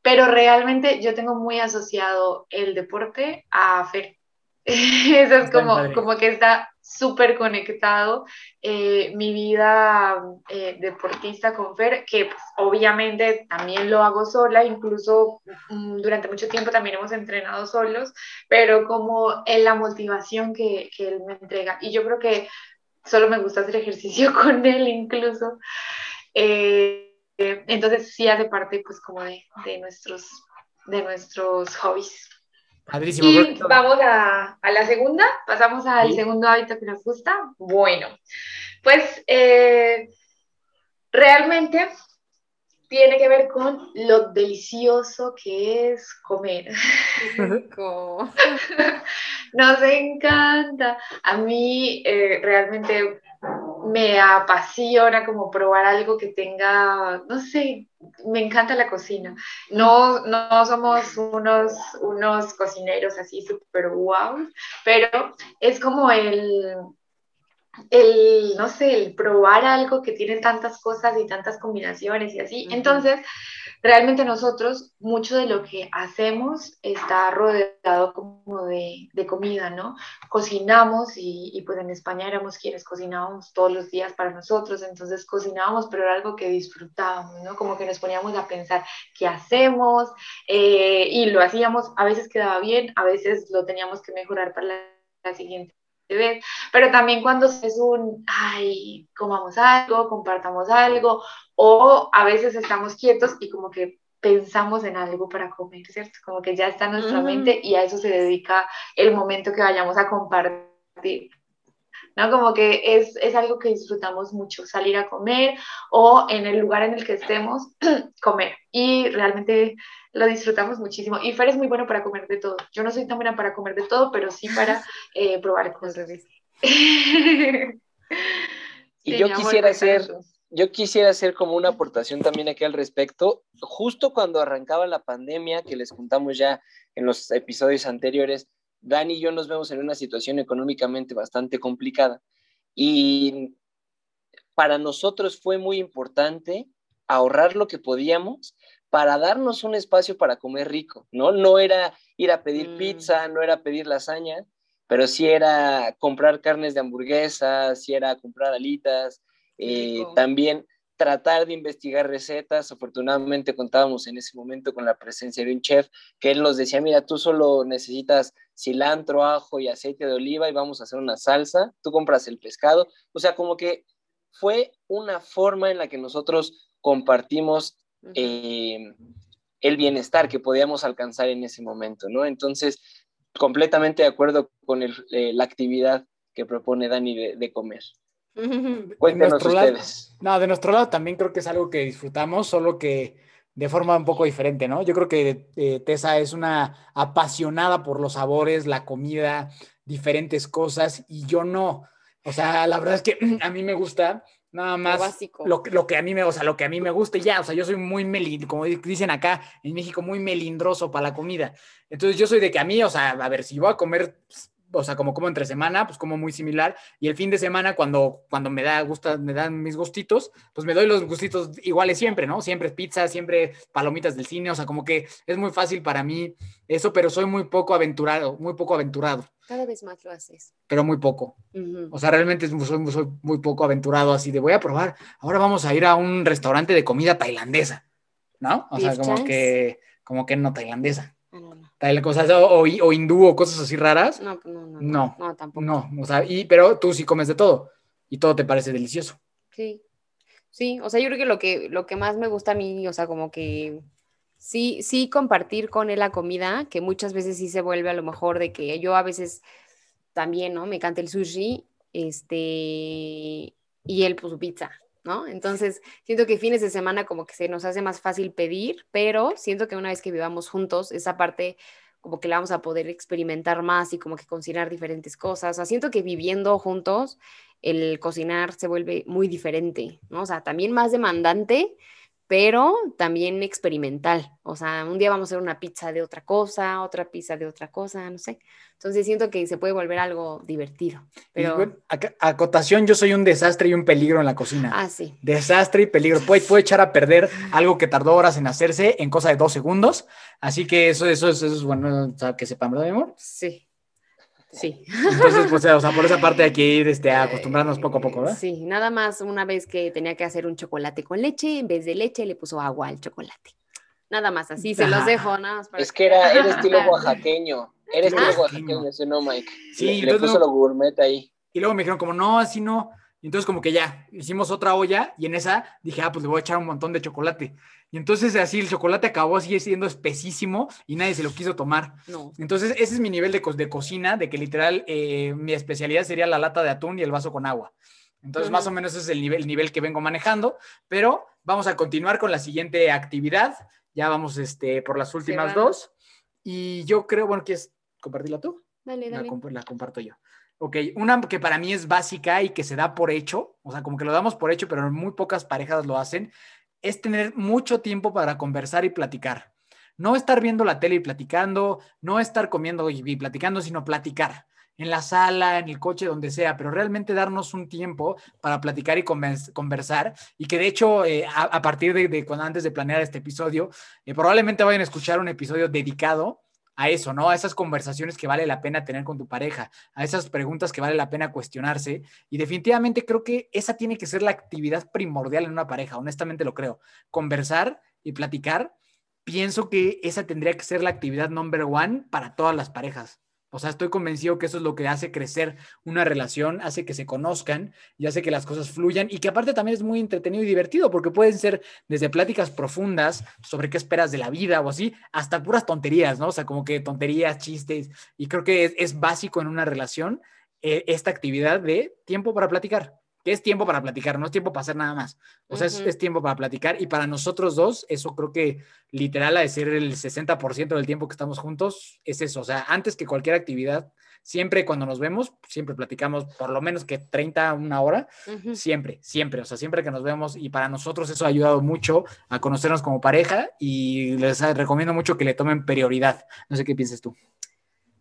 Pero realmente yo tengo muy asociado el deporte a Fer. Eso es como, como que está súper conectado eh, mi vida eh, deportista con Fer, que pues, obviamente también lo hago sola, incluso mm, durante mucho tiempo también hemos entrenado solos, pero como en la motivación que, que, él me entrega. Y yo creo que solo me gusta hacer ejercicio con él incluso. Eh, entonces sí hace parte pues como de, de nuestros, de nuestros hobbies. Y vamos a, a, la segunda, pasamos al segundo hábito que nos gusta. Bueno, pues eh, realmente tiene que ver con lo delicioso que es comer. Nos encanta. A mí eh, realmente me apasiona como probar algo que tenga, no sé, me encanta la cocina. No, no somos unos, unos cocineros así súper wow, pero es como el, el, no sé, el probar algo que tiene tantas cosas y tantas combinaciones y así. Entonces, realmente nosotros, mucho de lo que hacemos está rodeado como de, de comida, ¿no? Cocinamos y, pues en España éramos quienes cocinábamos todos los días para nosotros, entonces cocinábamos, pero era algo que disfrutábamos, ¿no? Como que nos poníamos a pensar qué hacemos eh, y lo hacíamos, a veces quedaba bien, a veces lo teníamos que mejorar para la siguiente pero también cuando es un, ay, comamos algo, compartamos algo, o a veces estamos quietos y como que pensamos en algo para comer, ¿cierto? Como que ya está en nuestra mente y a eso se dedica el momento que vayamos a compartir. ¿No? Como que es, es, algo que disfrutamos mucho, salir a comer o en el lugar en el que estemos, comer. Y realmente lo disfrutamos muchísimo. Y Fer es muy bueno para comer de todo. Yo no soy tan buena para comer de todo, pero sí para eh, probar cosas. y yo quisiera hacer, yo quisiera hacer como una aportación también aquí al respecto. Justo cuando arrancaba la pandemia, que les contamos ya en los episodios anteriores, Dani y yo nos vemos en una situación económicamente bastante complicada y para nosotros fue muy importante ahorrar lo que podíamos para darnos un espacio para comer rico, ¿no? No era ir a pedir mm. pizza, no era pedir lasaña, pero sí era comprar carnes de hamburguesa, sí era comprar alitas, eh, también tratar de investigar recetas. Afortunadamente contábamos en ese momento con la presencia de un chef que él nos decía, mira, tú solo necesitas cilantro, ajo y aceite de oliva y vamos a hacer una salsa, tú compras el pescado. O sea, como que fue una forma en la que nosotros compartimos eh, el bienestar que podíamos alcanzar en ese momento, ¿no? Entonces, completamente de acuerdo con eh, la actividad que propone Dani de comer. Cuéntenos ustedes. no, de nuestro lado también creo que es algo que disfrutamos, solo que de forma un poco diferente, ¿no? Yo creo que eh, Tessa es una apasionada por los sabores, la comida, diferentes cosas, y yo no. O sea, la verdad es que a mí me gusta nada más lo, lo, que a mí me, o sea, lo que a mí me gusta y ya, o sea, yo soy muy melindroso, como dicen acá en México, muy melindroso para la comida. Entonces yo soy de que a mí, o sea, a ver, si voy a comer o sea, como como entre semana, pues como muy similar. Y el fin de semana, cuando, cuando me da gusta, me dan mis gustitos, pues me doy los gustitos iguales siempre, ¿no? Siempre pizza, siempre palomitas del cine, o sea, como que es muy fácil para mí eso, pero soy muy poco aventurado, muy poco aventurado. Cada vez más lo haces. Pero muy poco. O sea, realmente soy, soy muy poco aventurado así de voy a probar. Ahora vamos a ir a un restaurante de comida tailandesa, ¿no? O sea, como que, como que no tailandesa. Tal cosas, o, o, hindú o cosas así raras. No, pues no, no, no, tampoco. No, o sea, y, pero tú sí comes de todo y todo te parece delicioso. Sí, sí, o sea, yo creo que lo que, lo que más me gusta a mí, o sea, como que sí, sí compartir con él la comida, que muchas veces sí se vuelve a lo mejor de que yo a veces también, ¿no? Me encanta el sushi, este, y él pues su pizza, ¿no? Entonces, siento que fines de semana como que se nos hace más fácil pedir, pero siento que una vez que vivamos juntos, esa parte como que la vamos a poder experimentar más y como que cocinar diferentes cosas. O siento que viviendo juntos, el cocinar se vuelve muy diferente, ¿no? O sea, también más demandante, pero también experimental. O sea, un día vamos a hacer una pizza de otra cosa, otra pizza de otra cosa, no sé. Entonces siento que se puede volver algo divertido. Pero... acotación, yo soy un desastre y un peligro en la cocina. Ah, sí. Desastre y peligro. Puede, puede echar a perder algo que tardó horas en hacerse en cosa de dos segundos. Así que eso, eso, eso es bueno que sepan, ¿verdad, mi amor? Sí. Sí. Entonces, pues, o sea, por esa parte hay que ir este, acostumbrarnos poco a poco, ¿verdad? Sí, nada más una vez que tenía que hacer un chocolate con leche, en vez de leche le puso agua al chocolate. Nada más, así se los dejo, nada más. Es que era, era estilo oaxaqueño. Era estilo oaxaqueño, ese no, Mike. Sí, le, puso lo gourmet ahí. Y luego me dijeron como, no, así no. Y entonces como que ya, hicimos otra olla y en esa dije, ah, pues le voy a echar un montón de chocolate. Y entonces así el chocolate acabó así siendo espesísimo y nadie se lo quiso tomar. No. Entonces ese es mi nivel de, de cocina, de que literal eh, mi especialidad sería la lata de atún y el vaso con agua. Entonces más o menos ese es el nivel, nivel que vengo manejando, pero vamos a continuar con la siguiente actividad. Ya vamos este, por las últimas dos. Y yo creo, bueno, ¿quieres compartirla tú? Dale, dale. La, la comparto yo. Ok, una que para mí es básica y que se da por hecho, o sea, como que lo damos por hecho, pero muy pocas parejas lo hacen, es tener mucho tiempo para conversar y platicar. No estar viendo la tele y platicando, no estar comiendo y, platicando, sino platicar en la sala, en el coche, donde sea, pero realmente darnos un tiempo para platicar y conversar. Y que de hecho, eh, a, partir de, cuando antes de planear este episodio, eh, probablemente vayan a escuchar un episodio dedicado a eso, ¿no? A esas conversaciones que vale la pena tener con tu pareja, a esas preguntas que vale la pena cuestionarse. Y definitivamente creo que esa tiene que ser la actividad primordial en una pareja, honestamente lo creo. Conversar y platicar, pienso que esa tendría que ser la actividad number one para todas las parejas O sea, estoy convencido que eso es lo que hace crecer una relación, hace que se conozcan y hace que las cosas fluyan y que aparte también es muy entretenido y divertido porque pueden ser desde pláticas profundas sobre qué esperas de la vida o así, hasta puras tonterías, ¿no? O sea, como que tonterías, chistes y creo que es, básico en una relación eh, esta actividad de tiempo para platicar que es tiempo para platicar, no es tiempo para hacer nada más. O sea, es, tiempo para platicar y para nosotros dos, eso creo que literal a decir el 60% del tiempo que estamos juntos es eso. O sea, antes que cualquier actividad, siempre cuando nos vemos, siempre platicamos por lo menos que 30, una hora, siempre, siempre. O sea, siempre que nos vemos y para nosotros eso ha ayudado mucho a conocernos como pareja y les recomiendo mucho que le tomen prioridad. No sé qué piensas tú.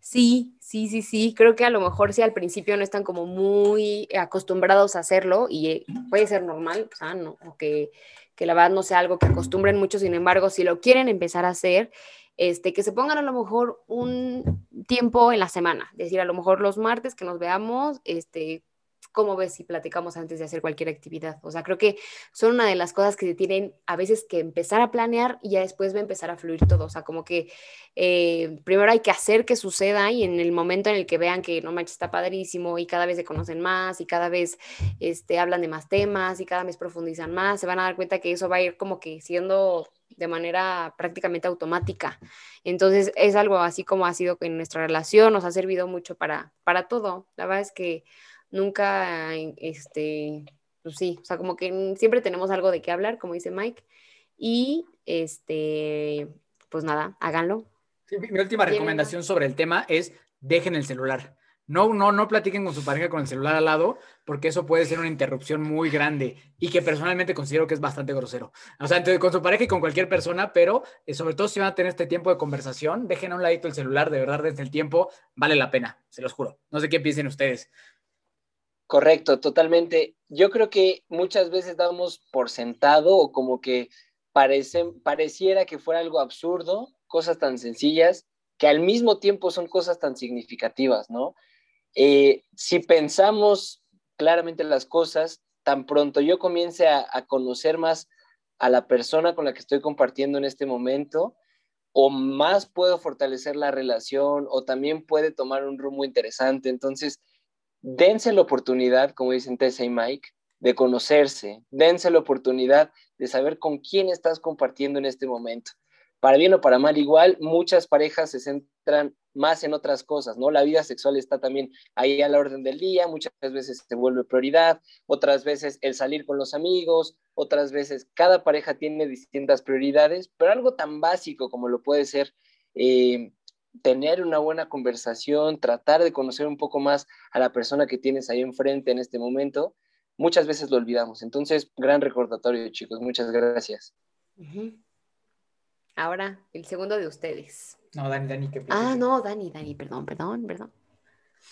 Sí, sí, sí, sí. Creo que a lo mejor si al principio no están como muy acostumbrados a hacerlo y eh, puede ser normal, o sea, no, o que, que la verdad no sea algo que acostumbren mucho, sin embargo, si lo quieren empezar a hacer, este, que se pongan a lo mejor un tiempo en la semana, es decir, a lo mejor los martes que nos veamos, este, ¿Cómo ves si platicamos antes de hacer cualquier actividad? O sea, creo que son una de las cosas que se tienen a veces que empezar a planear y ya después va a empezar a fluir todo. O sea, como que eh, primero hay que hacer que suceda y en el momento en el que vean que no manches está padrísimo y cada vez se conocen más y cada vez este, hablan de más temas y cada vez profundizan más, se van a dar cuenta que eso va a ir como que siendo de manera prácticamente automática. Entonces es algo así como ha sido en nuestra relación, nos ha servido mucho para, para todo. La verdad es que nunca, este, pues sí, o sea, como que siempre tenemos algo de qué hablar, como dice Mike, y este, pues nada, háganlo. mi última recomendación sobre el tema es dejen el celular. No, no, no platiquen con su pareja con el celular al lado, porque eso puede ser una interrupción muy grande y que personalmente considero que es bastante grosero. O sea, con su pareja y con cualquier persona, pero eh, sobre todo si van a tener este tiempo de conversación, dejen a un ladito el celular, de verdad, desde el tiempo, vale la pena, se los juro. No sé qué piensen ustedes. Correcto, totalmente. Yo creo que muchas veces damos por sentado o como que parece, pareciera que fuera algo absurdo, cosas tan sencillas, que al mismo tiempo son cosas tan significativas, ¿no? Eh, si pensamos claramente las cosas, tan pronto yo comience a, a conocer más a la persona con la que estoy compartiendo en este momento, o más puedo fortalecer la relación, o también puede tomar un rumbo interesante. Entonces, dense la oportunidad, como dicen Tessa y Mike, de conocerse, dense la oportunidad de saber con quién estás compartiendo en este momento. Para bien o para mal, igual muchas parejas se centran más en otras cosas, ¿no? La vida sexual está también ahí a la orden del día, muchas veces se vuelve prioridad, otras veces el salir con los amigos, otras veces cada pareja tiene distintas prioridades, pero algo tan básico como lo puede ser eh, tener una buena conversación, tratar de conocer un poco más a la persona que tienes ahí enfrente en este momento, muchas veces lo olvidamos. Entonces, gran recordatorio, chicos. Muchas gracias. Ahora, el segundo de ustedes. No, Dani, Dani, ¿qué Ah, no, Dani, Dani, perdón, perdón, perdón.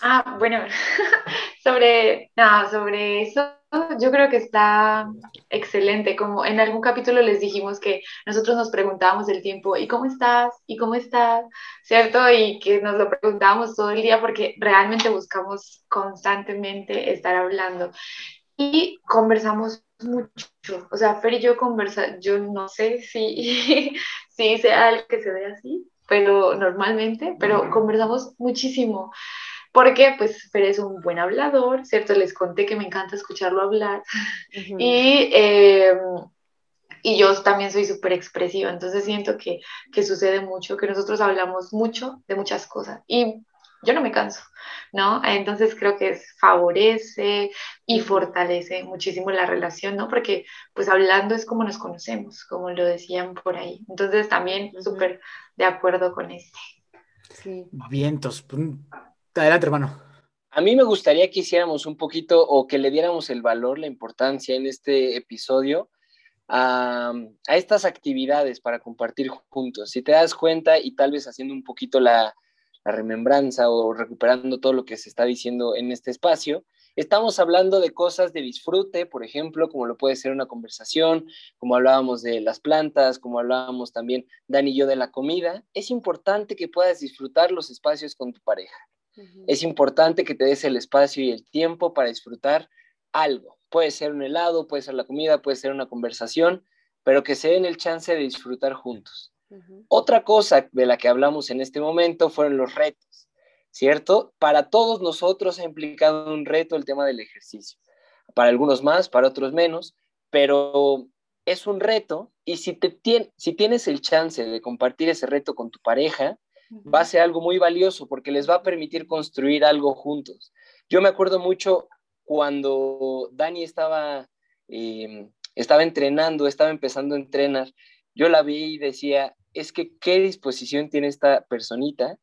Ah, bueno, sobre, no, sobre eso yo creo que está excelente. Como en algún capítulo les dijimos que nosotros nos preguntábamos el tiempo, ¿y cómo estás? ¿Y cómo estás? ¿Cierto? Y que nos lo preguntábamos todo el día porque realmente buscamos constantemente estar hablando. Y conversamos mucho. O sea, Fer y yo conversamos, yo no sé si, si sea el que se ve así, pero normalmente, pero conversamos muchísimo porque pues Fer es un buen hablador, ¿cierto? Les conté que me encanta escucharlo hablar y, em, y yo también soy súper expresiva, entonces siento que, que sucede mucho, que nosotros hablamos mucho de muchas cosas y yo no me canso, ¿no? Entonces creo que favorece y fortalece muchísimo la relación, ¿no? Porque pues hablando es como nos conocemos, como lo decían por ahí. Entonces también súper de acuerdo con este. Sí. Vientos. Adelante, hermano. A mí me gustaría que hiciéramos un poquito o que le diéramos el valor, la importancia en este episodio a, estas actividades para compartir juntos. Si te das cuenta y tal vez haciendo un poquito la, la remembranza o recuperando todo lo que se está diciendo en este espacio, estamos hablando de cosas de disfrute, por ejemplo, como lo puede ser una conversación, como hablábamos de las plantas, como hablábamos también Dani y yo de la comida. Es importante que puedas disfrutar los espacios con tu pareja. Es importante que te des el espacio y el tiempo para disfrutar algo. Puede ser un helado, puede ser la comida, puede ser una conversación, pero que se den el chance de disfrutar juntos. Otra cosa de la que hablamos en este momento fueron los retos. ¿cierto? Para todos nosotros ha implicado un reto el tema del ejercicio. Para algunos más, para otros menos, pero es un reto y si, te si tienes el chance de compartir ese reto con tu pareja, va a ser algo muy valioso porque les va a permitir construir algo juntos. Yo me acuerdo mucho cuando Dani estaba, em, estaba entrenando, estaba empezando a entrenar, yo la vi y decía, es que qué disposición tiene esta personita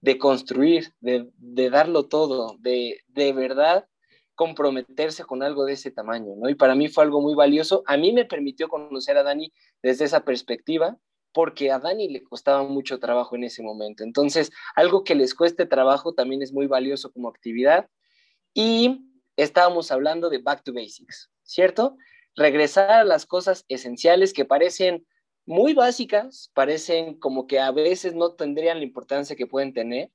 de construir, de, darlo todo, de, de verdad comprometerse con algo de ese tamaño, ¿no? Y para mí fue algo muy valioso. A mí me permitió conocer a Dani desde esa perspectiva, porque a Dani le costaba mucho trabajo en ese momento. Entonces, algo que les cueste trabajo también es muy valioso como actividad. Y estábamos hablando de back to basics, ¿cierto? Regresar a las cosas esenciales que parecen muy básicas, parecen como que a veces no tendrían la importancia que pueden tener,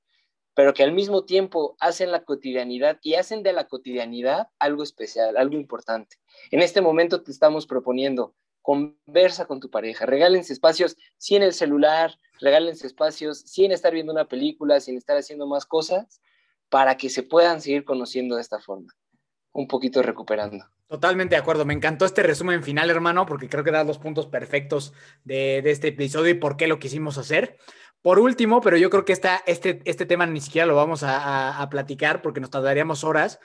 pero que al mismo tiempo hacen la cotidianidad y hacen de la cotidianidad algo especial, algo importante. En este momento te estamos proponiendo, conversa con tu pareja, regálense espacios sin el celular, regálense espacios sin estar viendo una película, sin estar haciendo más cosas, para que se puedan seguir conociendo de esta forma, un poquito recuperando. Totalmente de acuerdo. Me encantó este resumen final, hermano, porque creo que da los puntos perfectos de, este episodio y por qué lo quisimos hacer. Por último, pero yo creo que esta, este, este tema ni siquiera lo vamos a, platicar porque nos tardaríamos horas,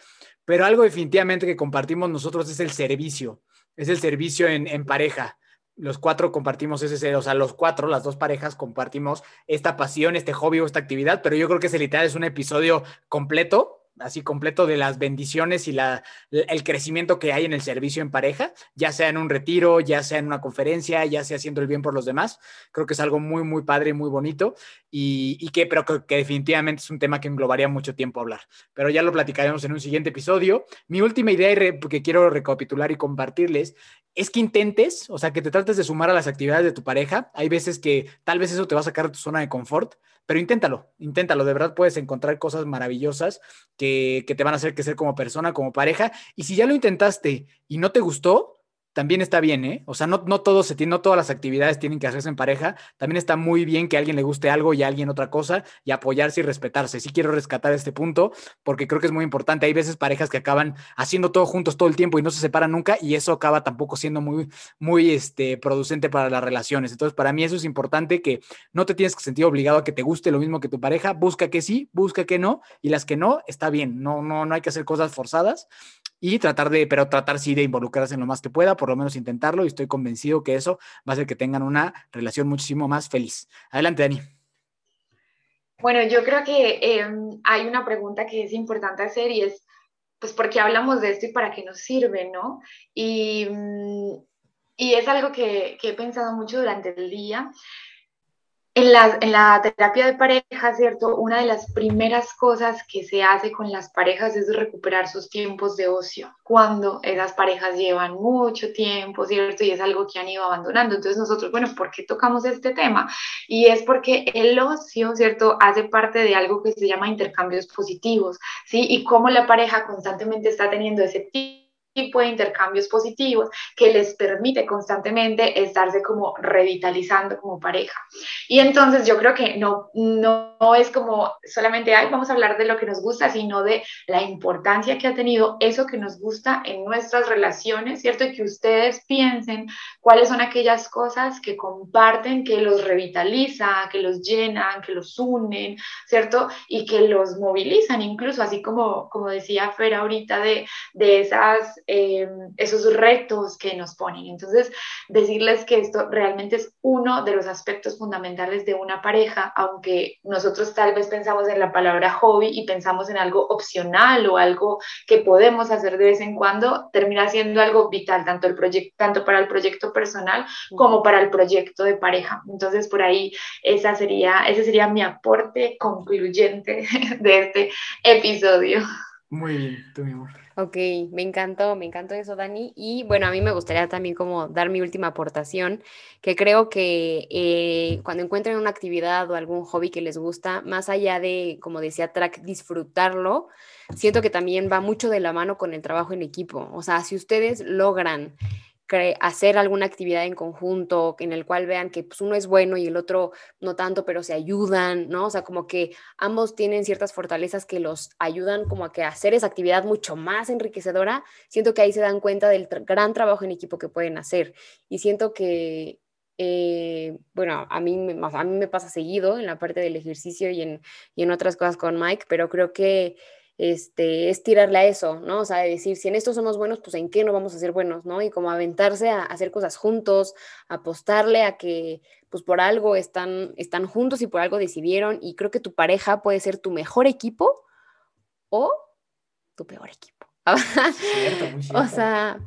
pero algo definitivamente que compartimos nosotros es el servicio, es el servicio en, en pareja. Los cuatro compartimos ese, o sea, los cuatro, las dos parejas compartimos esta pasión, este hobby o esta actividad, pero yo creo que ese literal es un episodio completo así completo de las bendiciones y la, el crecimiento que hay en el servicio en pareja, ya sea en un retiro, ya sea en una conferencia, ya sea haciendo el bien por los demás. Creo que es algo muy, muy padre y muy bonito y, que, pero que, definitivamente es un tema que englobaría mucho tiempo hablar. Pero ya lo platicaremos en un siguiente episodio. Mi última idea que quiero recapitular y compartirles es que intentes, o sea, que te trates de sumar a las actividades de tu pareja. Hay veces que tal vez eso te va a sacar de tu zona de confort, pero inténtalo, inténtalo. De verdad puedes encontrar cosas maravillosas que, que te van a hacer crecer como persona, como pareja. Y si ya lo intentaste y no te gustó, también está bien, ¿eh? O sea, no, no, se no todas las actividades tienen que hacerse en pareja. También está muy bien que a alguien le guste algo y a alguien otra cosa y apoyarse y respetarse. Sí quiero rescatar este punto porque creo que es muy importante. Hay veces parejas que acaban haciendo todo juntos todo el tiempo y no se separan nunca y eso acaba tampoco siendo muy, muy este, producente para las relaciones. Entonces, para mí eso es importante que no te tienes que sentir obligado a que te guste lo mismo que tu pareja. Busca que sí, busca que no y las que no, está bien. No, no, no hay que hacer cosas forzadas y tratar de, pero tratar sí de involucrarse en lo más que pueda, por lo menos intentarlo y estoy convencido que eso va a hacer que tengan una relación muchísimo más feliz. Adelante, Dani. Bueno, yo creo que em, hay una pregunta que es importante hacer y es, pues, ¿por qué hablamos de esto y para qué nos sirve, no? Y, mm, y es algo que, que he pensado mucho durante el día en la, terapia de pareja, ¿cierto? Una de las primeras cosas que se hace con las parejas es recuperar sus tiempos de ocio, cuando esas parejas llevan mucho tiempo, ¿cierto? Y es algo que han ido abandonando. Entonces nosotros, bueno, ¿por qué tocamos este tema? Y es porque el ocio, ¿cierto? Hace parte de algo que se llama intercambios positivos, ¿sí? Y cómo la pareja constantemente está teniendo ese tipo tipo de intercambios positivos que les permite constantemente estarse como revitalizando como pareja. Y entonces yo creo que no, no, es como solamente, ay, vamos a hablar de lo que nos gusta, sino de la importancia que ha tenido eso que nos gusta en nuestras relaciones, ¿cierto? Y que ustedes piensen cuáles son aquellas cosas que comparten, que los revitalizan, que los llenan, que los unen, ¿cierto? Y que los movilizan incluso, así como, como decía Fer ahorita de, de esas eh, esos retos que nos ponen. Entonces, decirles que esto realmente es uno de los aspectos fundamentales de una pareja, aunque nosotros tal vez pensamos en la palabra hobby y pensamos en algo opcional o algo que podemos hacer de vez en cuando, termina siendo algo vital, tanto, el proyecto, tanto para el proyecto personal como para el proyecto de pareja. Entonces, por ahí, esa sería, ese sería mi aporte concluyente de este episodio. Muy bien, tú, mi amor. Ok, me encantó, me encantó eso, Dani. Y bueno, a mí me gustaría también como dar mi última aportación, que creo que eh, cuando encuentren una actividad o algún hobby que les gusta, más allá de, como decía Track, disfrutarlo, siento que también va mucho de la mano con el trabajo en equipo. O sea, si ustedes logran hacer alguna actividad en conjunto en el cual vean que pues, uno es bueno y el otro no tanto, pero se ayudan, ¿no? O sea, como que ambos tienen ciertas fortalezas que los ayudan como a que hacer esa actividad mucho más enriquecedora. Siento que ahí se dan cuenta del gran trabajo en equipo que pueden hacer y siento que eh, bueno, a mí, a mí me pasa seguido en la parte del ejercicio y en, y en otras cosas con Mike, pero creo que este, es tirarle a eso, ¿no? O sea, decir, si en esto somos buenos, pues en qué no vamos a ser buenos, ¿no? Y como aventarse a, hacer cosas juntos, apostarle a que, pues por algo están, están juntos y por algo decidieron. Y creo que tu pareja puede ser tu mejor equipo o tu peor equipo. O sea,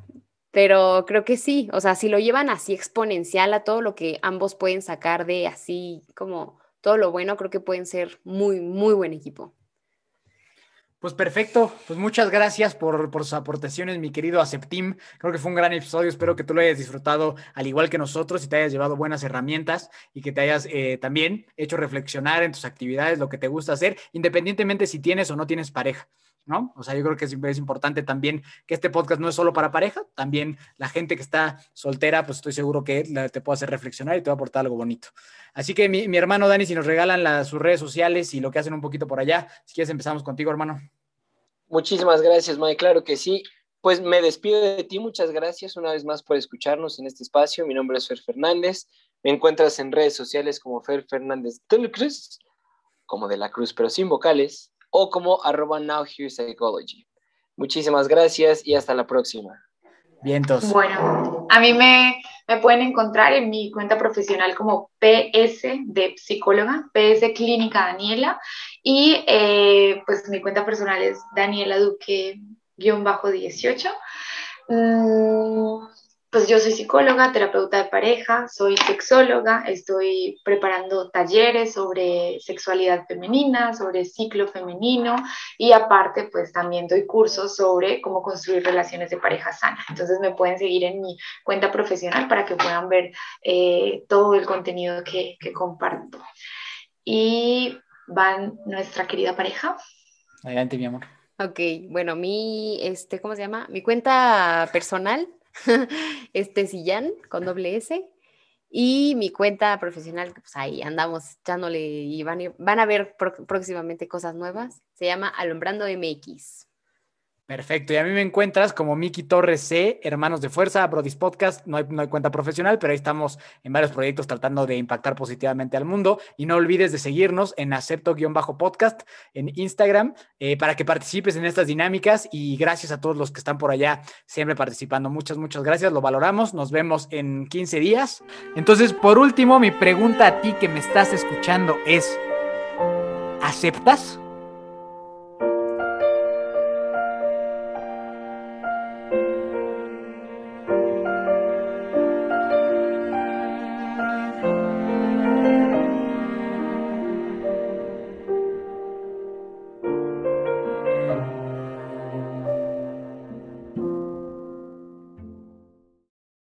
pero creo que sí, o sea, si lo llevan así exponencial a todo lo que ambos pueden sacar de así como todo lo bueno, creo que pueden ser muy, muy buen equipo. Pues perfecto, pues muchas gracias por, sus aportaciones, mi querido Aceptim. Creo que fue un gran episodio, espero que tú lo hayas disfrutado al igual que nosotros y te hayas llevado buenas herramientas y que te hayas eh, también hecho reflexionar en tus actividades, lo que te gusta hacer, independientemente si tienes o no tienes pareja. ¿No? O sea, yo creo que es, importante también que este podcast no es solo para pareja, también la gente que está soltera, pues estoy seguro que te puede hacer reflexionar y te va a aportar algo bonito. Así que mi, hermano Dani, si nos regalan sus redes sociales y lo que hacen un poquito por allá, si quieres empezamos contigo, hermano. Muchísimas gracias, Mike. Claro que sí. Pues me despido de ti. Muchas gracias una vez más por escucharnos en este espacio. Mi nombre es Fer Fernández. Me encuentras en redes sociales como Fer Fernández de Cruz, como de la Cruz, pero sin vocales o como arroba Now Here Psychology. Muchísimas gracias y hasta la próxima. Vientos. Bueno, a mí me, me, pueden encontrar en mi cuenta profesional como PS de psicóloga, PS Clínica Daniela, y eh, pues mi cuenta personal es Daniela Duque-18 pues yo soy psicóloga, terapeuta de pareja, soy sexóloga, estoy preparando talleres sobre sexualidad femenina, sobre ciclo femenino y aparte pues también doy cursos sobre cómo construir relaciones de pareja sana. Entonces me pueden seguir en mi cuenta profesional para que puedan ver eh, todo el contenido que, que comparto. Y van nuestra querida pareja. Adelante, mi amor. Ok, bueno, mi, este, ¿cómo se llama? Mi cuenta personal este Sillán con doble S. Y mi cuenta profesional, pues ahí andamos echándole y van, van a ver próximamente cosas nuevas. Se llama Alumbrando MX. Perfecto, y a mí me encuentras como Miki Torres C, Hermanos de Fuerza, Brodis Podcast, no hay, no hay cuenta profesional, pero ahí estamos en varios proyectos tratando de impactar positivamente al mundo. Y no olvides de seguirnos en acepto-podcast en Instagram eh, para que participes en estas dinámicas y gracias a todos los que están por allá siempre participando. Muchas, muchas gracias, lo valoramos, nos vemos en 15 días. Entonces, por último, mi pregunta a ti que me estás escuchando es, ¿aceptas?